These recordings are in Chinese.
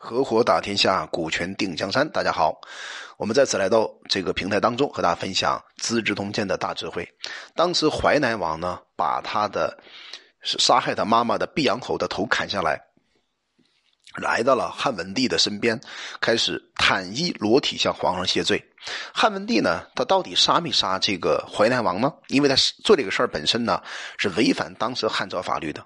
合伙打天下，股权定江山。大家好，我们再次来到这个平台当中，和大家分享《资治通鉴》的大智慧。当时淮南王呢，把他的杀害他妈妈的毕阳侯的头砍下来，来到了汉文帝的身边，开始坦衣裸体向皇上谢罪。汉文帝呢，他到底杀没杀这个淮南王呢？因为他做这个事儿本身呢，是违反当时汉朝法律的。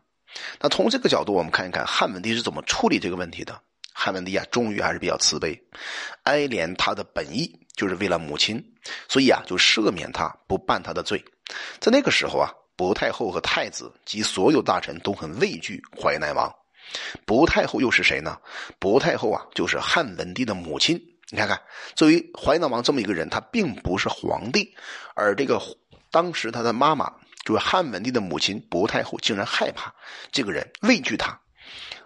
那从这个角度，我们看一看汉文帝是怎么处理这个问题的。汉文帝啊，终于还是比较慈悲，哀怜他的本意就是为了母亲，所以啊，就赦免他，不办他的罪。在那个时候啊，薄太后和太子及所有大臣都很畏惧淮南王。薄太后又是谁呢？薄太后啊，就是汉文帝的母亲。你看看，作为淮南王这么一个人，他并不是皇帝，而这个当时他的妈妈就是汉文帝的母亲薄太后，竟然害怕这个人，畏惧他。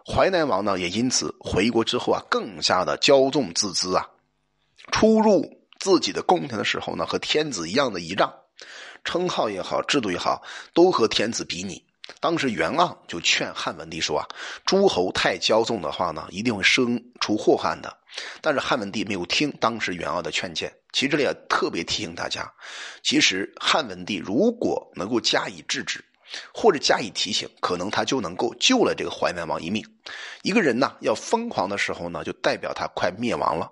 淮南王呢，也因此回国之后啊，更加的骄纵自恣啊。出入自己的宫廷的时候呢，和天子一样的仪仗，称号也好，制度也好，都和天子比拟。当时袁盎就劝汉文帝说啊，诸侯太骄纵的话呢，一定会生出祸患的。但是汉文帝没有听当时袁盎的劝谏。其实这里也特别提醒大家，其实汉文帝如果能够加以制止。或者加以提醒，可能他就能够救了这个淮南王一命。一个人呢要疯狂的时候呢，就代表他快灭亡了。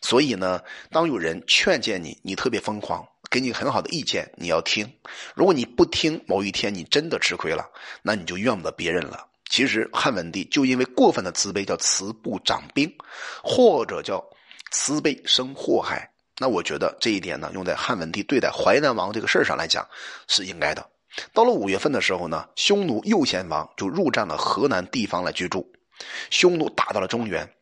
所以呢，当有人劝谏你，你特别疯狂，给你很好的意见，你要听。如果你不听，某一天你真的吃亏了，那你就怨不得别人了。其实汉文帝就因为过分的慈悲，叫慈不掌兵，或者叫慈悲生祸害。那我觉得这一点呢，用在汉文帝对待淮南王这个事儿上来讲，是应该的。到了五月份的时候呢，匈奴右贤王就入占了河南地方来居住。匈奴打到了中原，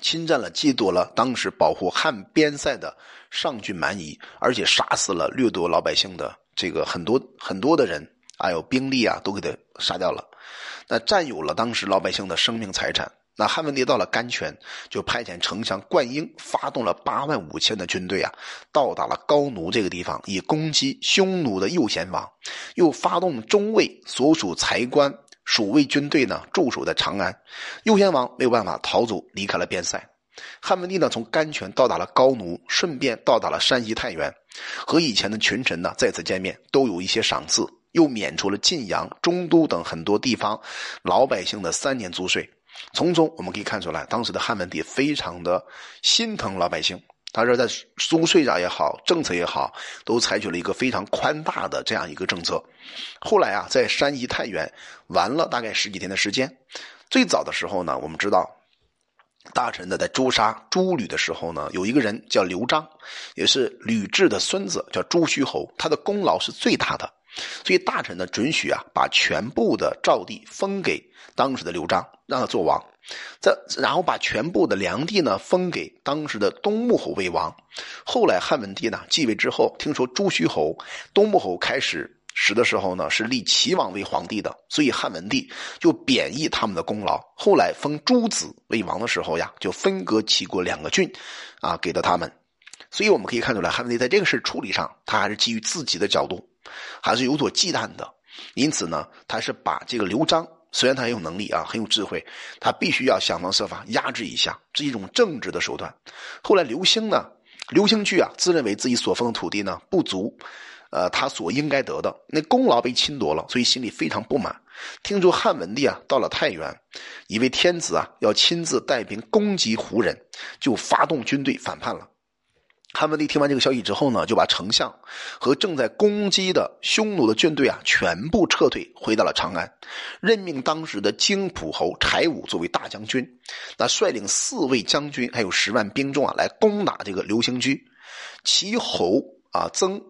侵占了、击夺了当时保护汉边塞的上郡蛮夷，而且杀死了、掠夺老百姓的这个很多很多的人，还有兵力啊，都给他杀掉了。那占有了当时老百姓的生命财产。那汉文帝到了甘泉，就派遣丞相灌婴发动了八万五千的军队啊，到达了高奴这个地方，以攻击匈奴的右贤王。又发动中尉所属才官蜀卫军队呢，驻守在长安。右贤王没有办法逃走，离开了边塞。汉文帝呢，从甘泉到达了高奴，顺便到达了山西太原，和以前的群臣呢再次见面，都有一些赏赐，又免除了晋阳、中都等很多地方老百姓的三年租税。从中我们可以看出来，当时的汉文帝非常的心疼老百姓。他说，在租税上也好，政策也好，都采取了一个非常宽大的这样一个政策。后来啊，在山西太原玩了大概十几天的时间。最早的时候呢，我们知道，大臣呢在诛杀诸吕的时候呢，有一个人叫刘璋，也是吕雉的孙子，叫朱虚侯，他的功劳是最大的。所以大臣呢准许啊，把全部的赵地封给当时的刘璋，让他做王。这然后把全部的梁地呢封给当时的东穆侯为王。后来汉文帝呢继位之后，听说朱虚侯、东穆侯开始使的时候呢是立齐王为皇帝的，所以汉文帝就贬义他们的功劳。后来封诸子为王的时候呀，就分割齐国两个郡，啊给了他们。所以我们可以看出来，汉文帝在这个事处理上，他还是基于自己的角度。还是有所忌惮的，因此呢，他是把这个刘璋，虽然他很有能力啊，很有智慧，他必须要想方设法压制一下，是一种政治的手段。后来刘兴呢，刘兴据啊，自认为自己所封的土地呢不足，呃，他所应该得的那功劳被侵夺了，所以心里非常不满。听说汉文帝啊到了太原，以为天子啊要亲自带兵攻击胡人，就发动军队反叛了。汉文帝听完这个消息之后呢，就把丞相和正在攻击的匈奴的军队啊全部撤退，回到了长安，任命当时的京浦侯柴武作为大将军，那率领四位将军还有十万兵众啊来攻打这个刘兴居，其侯啊曾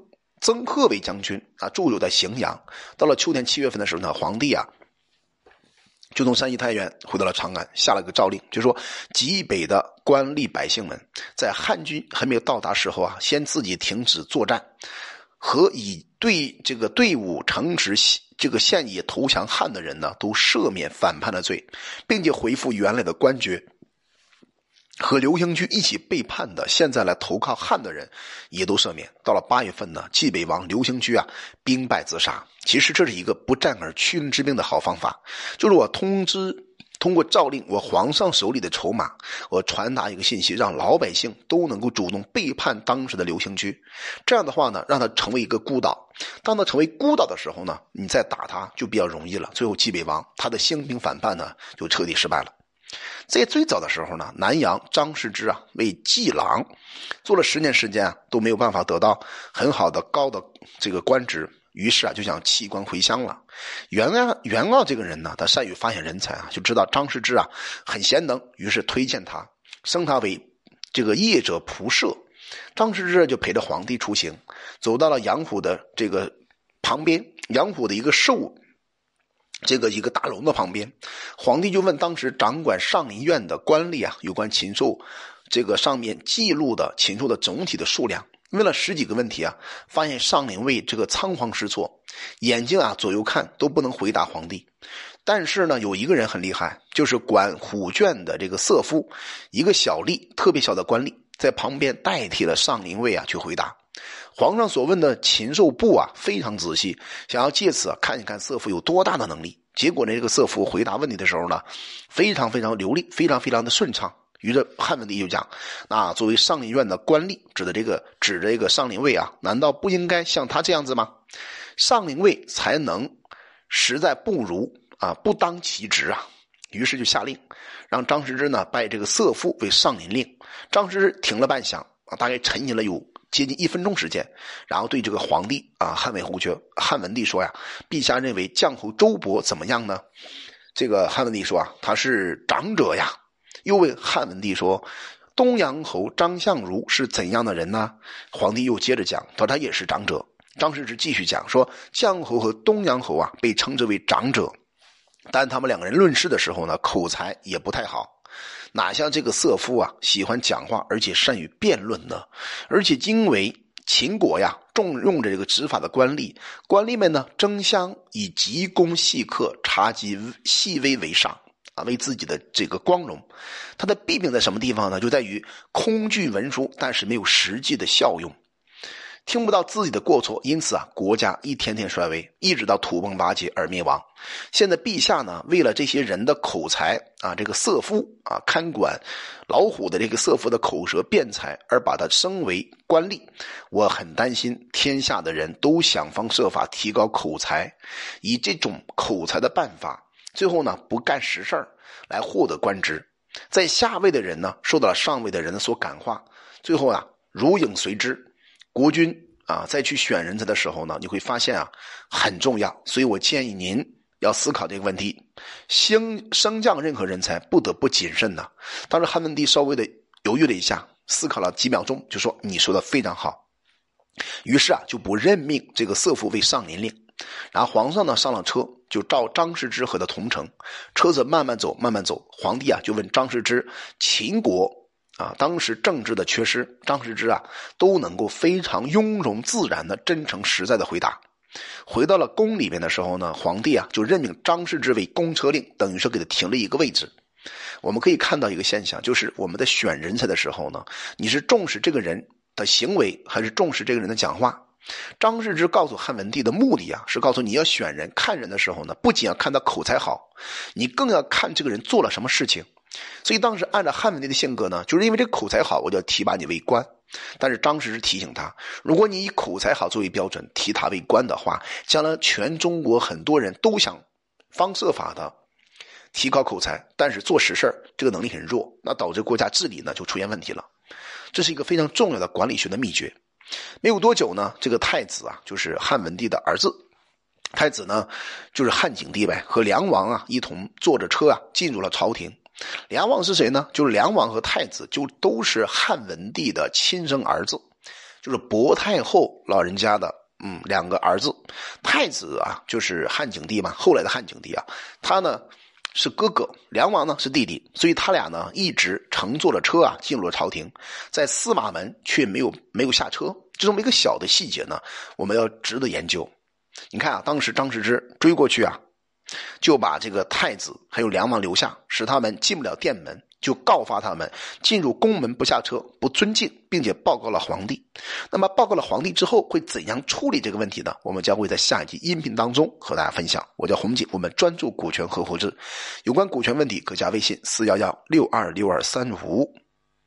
曾贺为将军啊驻守在荥阳。到了秋天七月份的时候呢，皇帝啊。就从山西太原回到了长安，下了个诏令，就说极北的官吏百姓们，在汉军还没有到达时候啊，先自己停止作战，和以对这个队伍城池这个现已投降汉的人呢，都赦免反叛的罪，并且回复原来的官爵。和刘兴居一起背叛的，现在来投靠汉的人，也都赦免。到了八月份呢，冀北王刘兴居啊，兵败自杀。其实这是一个不战而屈人之兵的好方法，就是我通知。通过诏令我皇上手里的筹码，我传达一个信息，让老百姓都能够主动背叛当时的刘兴居。这样的话呢，让他成为一个孤岛。当他成为孤岛的时候呢，你再打他就比较容易了。最后，济北王他的兴兵反叛呢，就彻底失败了。在最早的时候呢，南阳张世之啊为济郎，做了十年时间啊都没有办法得到很好的高的这个官职。于是啊，就想弃官回乡了。袁安袁傲这个人呢，他善于发现人才啊，就知道张世之啊很贤能，于是推荐他，升他为这个业者仆射。张世之就陪着皇帝出行，走到了杨府的这个旁边，杨府的一个寿这个一个大楼的旁边，皇帝就问当时掌管上林院的官吏啊，有关禽兽这个上面记录的禽兽的总体的数量。问了十几个问题啊，发现上林卫这个仓皇失措，眼睛啊左右看都不能回答皇帝。但是呢，有一个人很厉害，就是管虎卷的这个色夫，一个小吏，特别小的官吏，在旁边代替了上林卫啊去回答皇上所问的禽兽部啊，非常仔细，想要借此看一看色夫有多大的能力。结果呢，这个色夫回答问题的时候呢，非常非常流利，非常非常的顺畅。于是汉文帝就讲：“那作为上林院的官吏，指的这个指着一个上林卫啊，难道不应该像他这样子吗？上林卫才能实在不如啊，不当其职啊。”于是就下令，让张世之呢拜这个色夫为上林令。张世之停了半晌啊，大概沉吟了有接近一分钟时间，然后对这个皇帝啊汉文侯爵汉文帝说呀：“陛下认为绛侯周勃怎么样呢？”这个汉文帝说啊：“他是长者呀。”又问汉文帝说：“东阳侯张相如是怎样的人呢？”皇帝又接着讲，他说他也是长者。张世之继续讲说：“绛侯和东阳侯啊，被称之为长者，但他们两个人论事的时候呢，口才也不太好，哪像这个色夫啊，喜欢讲话，而且善于辩论呢？而且因为秦国呀，重用着这个执法的官吏，官吏们呢，争相以急功细刻、察及细微为上。”啊，为自己的这个光荣，他的弊病在什么地方呢？就在于空具文书，但是没有实际的效用，听不到自己的过错，因此啊，国家一天天衰微，一直到土崩瓦解而灭亡。现在陛下呢，为了这些人的口才啊，这个色夫啊，看管老虎的这个色夫的口舌辩才，而把他升为官吏，我很担心天下的人都想方设法提高口才，以这种口才的办法。最后呢，不干实事儿来获得官职，在下位的人呢，受到了上位的人所感化，最后啊，如影随之。国君啊，再去选人才的时候呢，你会发现啊，很重要。所以我建议您要思考这个问题：升升降任何人才，不得不谨慎呐。当时汉文帝稍微的犹豫了一下，思考了几秒钟，就说：“你说的非常好。”于是啊，就不任命这个色夫为上林令。然后皇上呢上了车，就召张世之和他同乘。车子慢慢走，慢慢走。皇帝啊就问张世之：“秦国啊，当时政治的缺失，张世之啊都能够非常雍容自然的、真诚实在的回答。”回到了宫里面的时候呢，皇帝啊就任命张世之为公车令，等于说给他停了一个位置。我们可以看到一个现象，就是我们在选人才的时候呢，你是重视这个人的行为，还是重视这个人的讲话？张世之告诉汉文帝的目的啊，是告诉你要选人、看人的时候呢，不仅要看他口才好，你更要看这个人做了什么事情。所以当时按照汉文帝的性格呢，就是因为这口才好，我就要提拔你为官。但是当时是提醒他，如果你以口才好作为标准提他为官的话，将来全中国很多人都想方设法的提高口才，但是做实事这个能力很弱，那导致国家治理呢就出现问题了。这是一个非常重要的管理学的秘诀。没有多久呢，这个太子啊，就是汉文帝的儿子。太子呢，就是汉景帝呗，和梁王啊一同坐着车啊进入了朝廷。梁王是谁呢？就是梁王和太子就都是汉文帝的亲生儿子，就是薄太后老人家的嗯两个儿子。太子啊，就是汉景帝嘛，后来的汉景帝啊，他呢。是哥哥，梁王呢是弟弟，所以他俩呢一直乘坐了车啊进入了朝廷，在司马门却没有没有下车，就这么一个小的细节呢，我们要值得研究。你看啊，当时张世之追过去啊，就把这个太子还有梁王留下，使他们进不了殿门，就告发他们进入宫门不下车、不尊敬，并且报告了皇帝。那么报告了皇帝之后，会怎样处理这个问题呢？我们将会在下一集音频当中和大家分享。我叫红姐，我们专注股权合伙制，有关股权问题可加微信四幺幺六二六二三五。